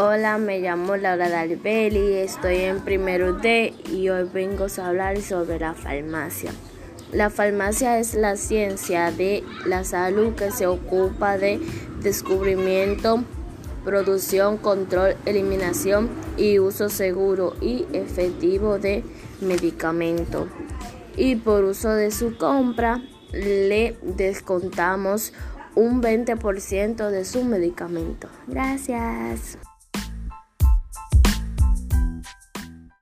Hola, me llamo Laura Dalbelli, estoy en primero D y hoy vengo a hablar sobre la farmacia. La farmacia es la ciencia de la salud que se ocupa de descubrimiento, producción, control, eliminación y uso seguro y efectivo de medicamentos. Y por uso de su compra le descontamos un 20% de su medicamento. Gracias.